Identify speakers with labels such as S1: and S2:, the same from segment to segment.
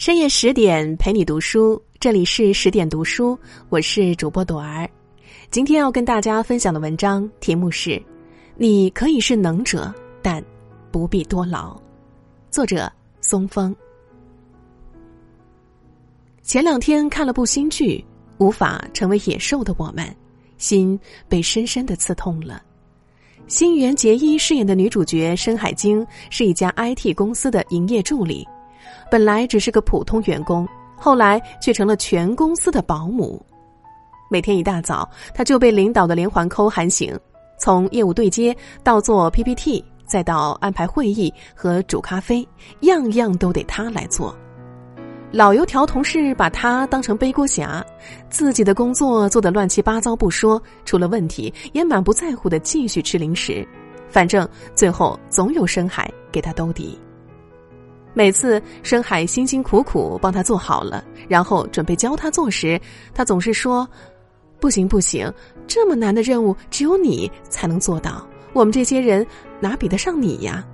S1: 深夜十点陪你读书，这里是十点读书，我是主播朵儿。今天要跟大家分享的文章题目是：你可以是能者，但不必多劳。作者松风。前两天看了部新剧《无法成为野兽的我们》，心被深深的刺痛了。新垣结衣饰演的女主角深海晶是一家 IT 公司的营业助理。本来只是个普通员工，后来却成了全公司的保姆。每天一大早，他就被领导的连环扣喊醒，从业务对接到做 PPT，再到安排会议和煮咖啡，样样都得他来做。老油条同事把他当成背锅侠，自己的工作做得乱七八糟不说，出了问题也满不在乎的继续吃零食，反正最后总有深海给他兜底。每次深海辛辛苦苦帮他做好了，然后准备教他做时，他总是说：“不行不行，这么难的任务只有你才能做到，我们这些人哪比得上你呀？”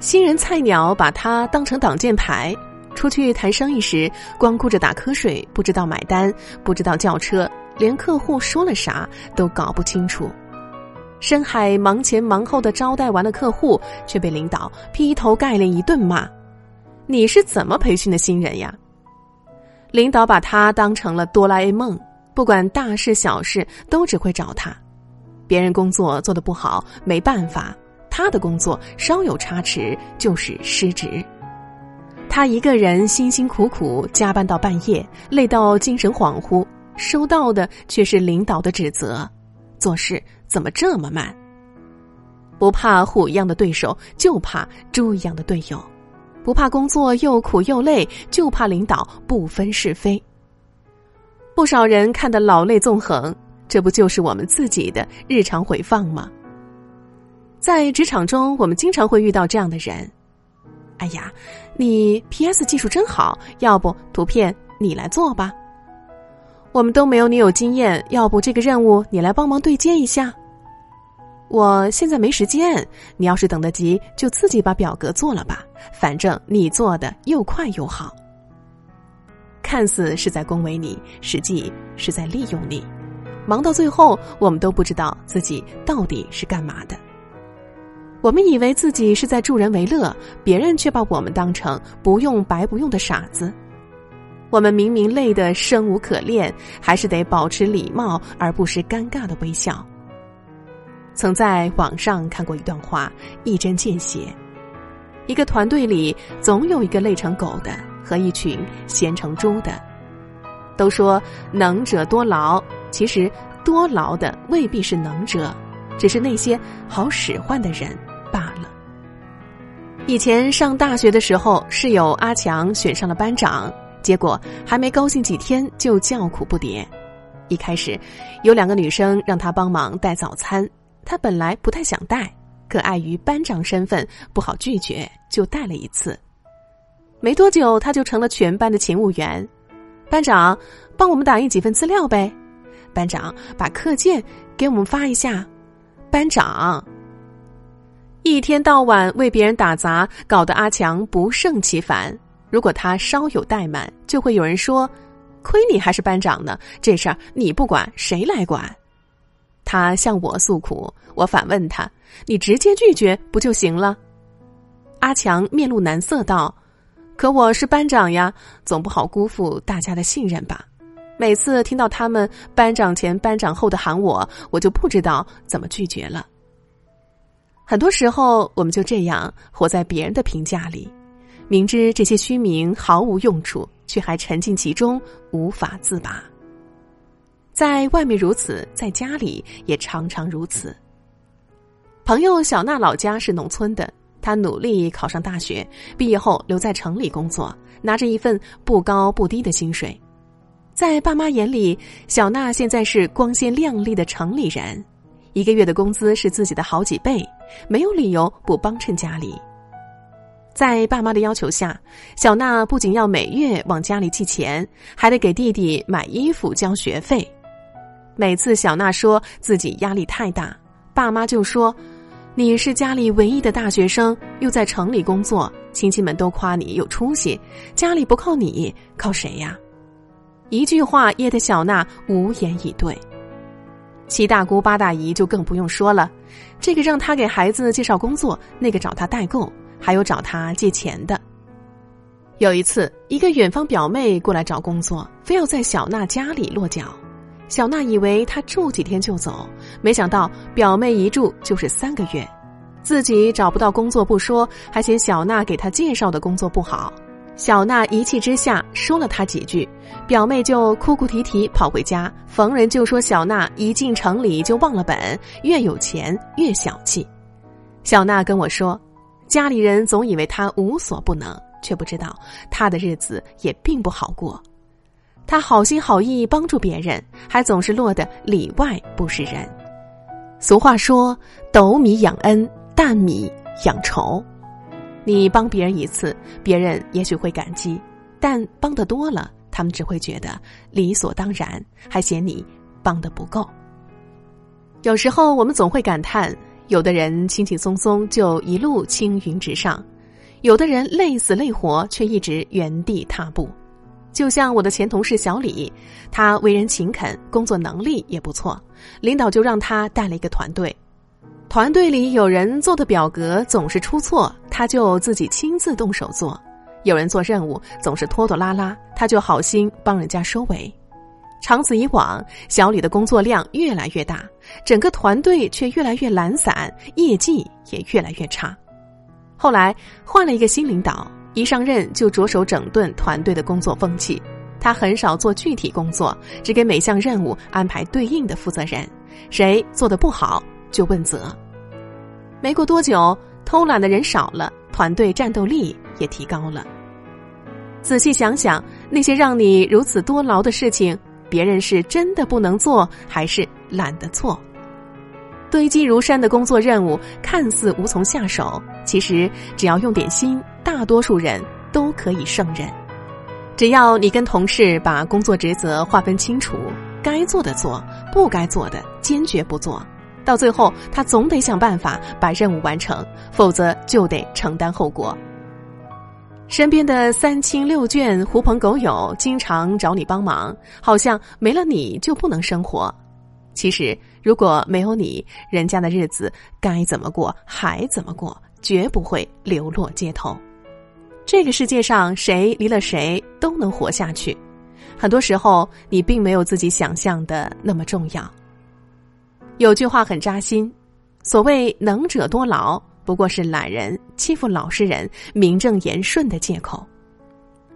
S1: 新人菜鸟把他当成挡箭牌，出去谈生意时光顾着打瞌睡，不知道买单，不知道叫车，连客户说了啥都搞不清楚。深海忙前忙后的招待完了客户，却被领导劈头盖脸一顿骂：“你是怎么培训的新人呀？”领导把他当成了哆啦 A 梦，不管大事小事都只会找他。别人工作做得不好没办法，他的工作稍有差池就是失职。他一个人辛辛苦苦加班到半夜，累到精神恍惚，收到的却是领导的指责。做事怎么这么慢？不怕虎一样的对手，就怕猪一样的队友；不怕工作又苦又累，就怕领导不分是非。不少人看得老泪纵横，这不就是我们自己的日常回放吗？在职场中，我们经常会遇到这样的人：“哎呀，你 PS 技术真好，要不图片你来做吧。”我们都没有你有经验，要不这个任务你来帮忙对接一下。我现在没时间，你要是等得急，就自己把表格做了吧，反正你做的又快又好。看似是在恭维你，实际是在利用你。忙到最后，我们都不知道自己到底是干嘛的。我们以为自己是在助人为乐，别人却把我们当成不用白不用的傻子。我们明明累得生无可恋，还是得保持礼貌而不失尴尬的微笑。曾在网上看过一段话，一针见血：一个团队里总有一个累成狗的和一群闲成猪的。都说能者多劳，其实多劳的未必是能者，只是那些好使唤的人罢了。以前上大学的时候，室友阿强选上了班长。结果还没高兴几天就叫苦不迭。一开始，有两个女生让他帮忙带早餐，他本来不太想带，可碍于班长身份不好拒绝，就带了一次。没多久，他就成了全班的勤务员。班长，帮我们打印几份资料呗。班长，把课件给我们发一下。班长，一天到晚为别人打杂，搞得阿强不胜其烦。如果他稍有怠慢，就会有人说：“亏你还是班长呢，这事儿你不管，谁来管？”他向我诉苦，我反问他：“你直接拒绝不就行了？”阿强面露难色道：“可我是班长呀，总不好辜负大家的信任吧？每次听到他们班长前班长后的喊我，我就不知道怎么拒绝了。很多时候，我们就这样活在别人的评价里。”明知这些虚名毫无用处，却还沉浸其中无法自拔。在外面如此，在家里也常常如此。朋友小娜老家是农村的，她努力考上大学，毕业后留在城里工作，拿着一份不高不低的薪水。在爸妈眼里，小娜现在是光鲜亮丽的城里人，一个月的工资是自己的好几倍，没有理由不帮衬家里。在爸妈的要求下，小娜不仅要每月往家里寄钱，还得给弟弟买衣服、交学费。每次小娜说自己压力太大，爸妈就说：“你是家里唯一的大学生，又在城里工作，亲戚们都夸你有出息，家里不靠你，靠谁呀？一句话噎得小娜无言以对。七大姑八大姨就更不用说了，这个让她给孩子介绍工作，那个找她代购，还有找他借钱的。有一次，一个远方表妹过来找工作，非要在小娜家里落脚。小娜以为她住几天就走，没想到表妹一住就是三个月，自己找不到工作不说，还嫌小娜给她介绍的工作不好。小娜一气之下说了她几句，表妹就哭哭啼啼跑回家。逢人就说小娜一进城里就忘了本，越有钱越小气。小娜跟我说，家里人总以为他无所不能，却不知道他的日子也并不好过。他好心好意帮助别人，还总是落得里外不是人。俗话说：“斗米养恩，担米养仇。”你帮别人一次，别人也许会感激；但帮的多了，他们只会觉得理所当然，还嫌你帮的不够。有时候我们总会感叹：有的人轻轻松松就一路青云直上，有的人累死累活却一直原地踏步。就像我的前同事小李，他为人勤恳，工作能力也不错，领导就让他带了一个团队。团队里有人做的表格总是出错，他就自己亲自动手做；有人做任务总是拖拖拉拉，他就好心帮人家收尾。长此以往，小李的工作量越来越大，整个团队却越来越懒散，业绩也越来越差。后来换了一个新领导，一上任就着手整顿团队的工作风气。他很少做具体工作，只给每项任务安排对应的负责人，谁做的不好。就问责。没过多久，偷懒的人少了，团队战斗力也提高了。仔细想想，那些让你如此多劳的事情，别人是真的不能做，还是懒得做？堆积如山的工作任务看似无从下手，其实只要用点心，大多数人都可以胜任。只要你跟同事把工作职责划分清楚，该做的做，不该做的坚决不做。到最后，他总得想办法把任务完成，否则就得承担后果。身边的三亲六眷、狐朋狗友经常找你帮忙，好像没了你就不能生活。其实，如果没有你，人家的日子该怎么过还怎么过，绝不会流落街头。这个世界上，谁离了谁都能活下去。很多时候，你并没有自己想象的那么重要。有句话很扎心，所谓“能者多劳”，不过是懒人欺负老实人、名正言顺的借口。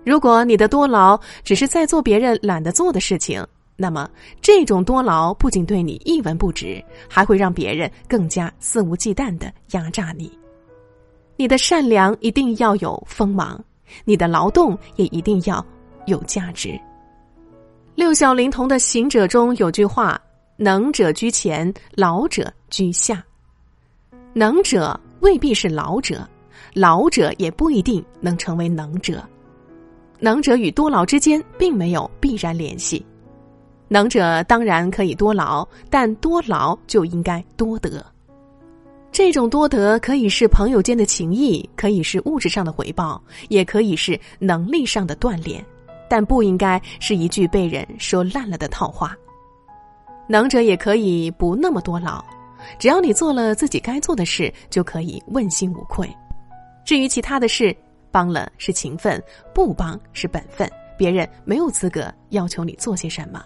S1: 如果你的多劳只是在做别人懒得做的事情，那么这种多劳不仅对你一文不值，还会让别人更加肆无忌惮的压榨你。你的善良一定要有锋芒，你的劳动也一定要有价值。六小龄童的行者中有句话。能者居前，老者居下。能者未必是老者，老者也不一定能成为能者。能者与多劳之间并没有必然联系。能者当然可以多劳，但多劳就应该多得。这种多得可以是朋友间的情谊，可以是物质上的回报，也可以是能力上的锻炼，但不应该是一句被人说烂了的套话。能者也可以不那么多劳，只要你做了自己该做的事，就可以问心无愧。至于其他的事，帮了是情分，不帮是本分，别人没有资格要求你做些什么。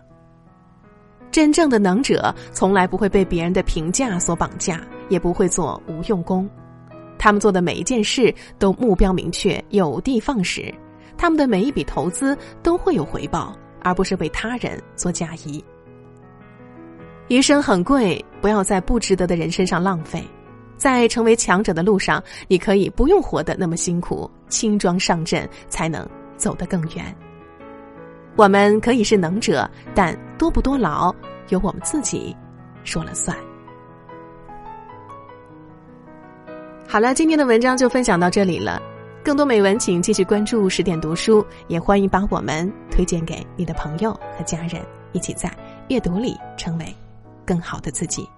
S1: 真正的能者，从来不会被别人的评价所绑架，也不会做无用功。他们做的每一件事都目标明确，有的放矢；他们的每一笔投资都会有回报，而不是为他人做嫁衣。余生很贵，不要在不值得的人身上浪费。在成为强者的路上，你可以不用活得那么辛苦，轻装上阵才能走得更远。我们可以是能者，但多不多劳，由我们自己说了算。好了，今天的文章就分享到这里了。更多美文，请继续关注十点读书，也欢迎把我们推荐给你的朋友和家人，一起在阅读里成为。更好的自己。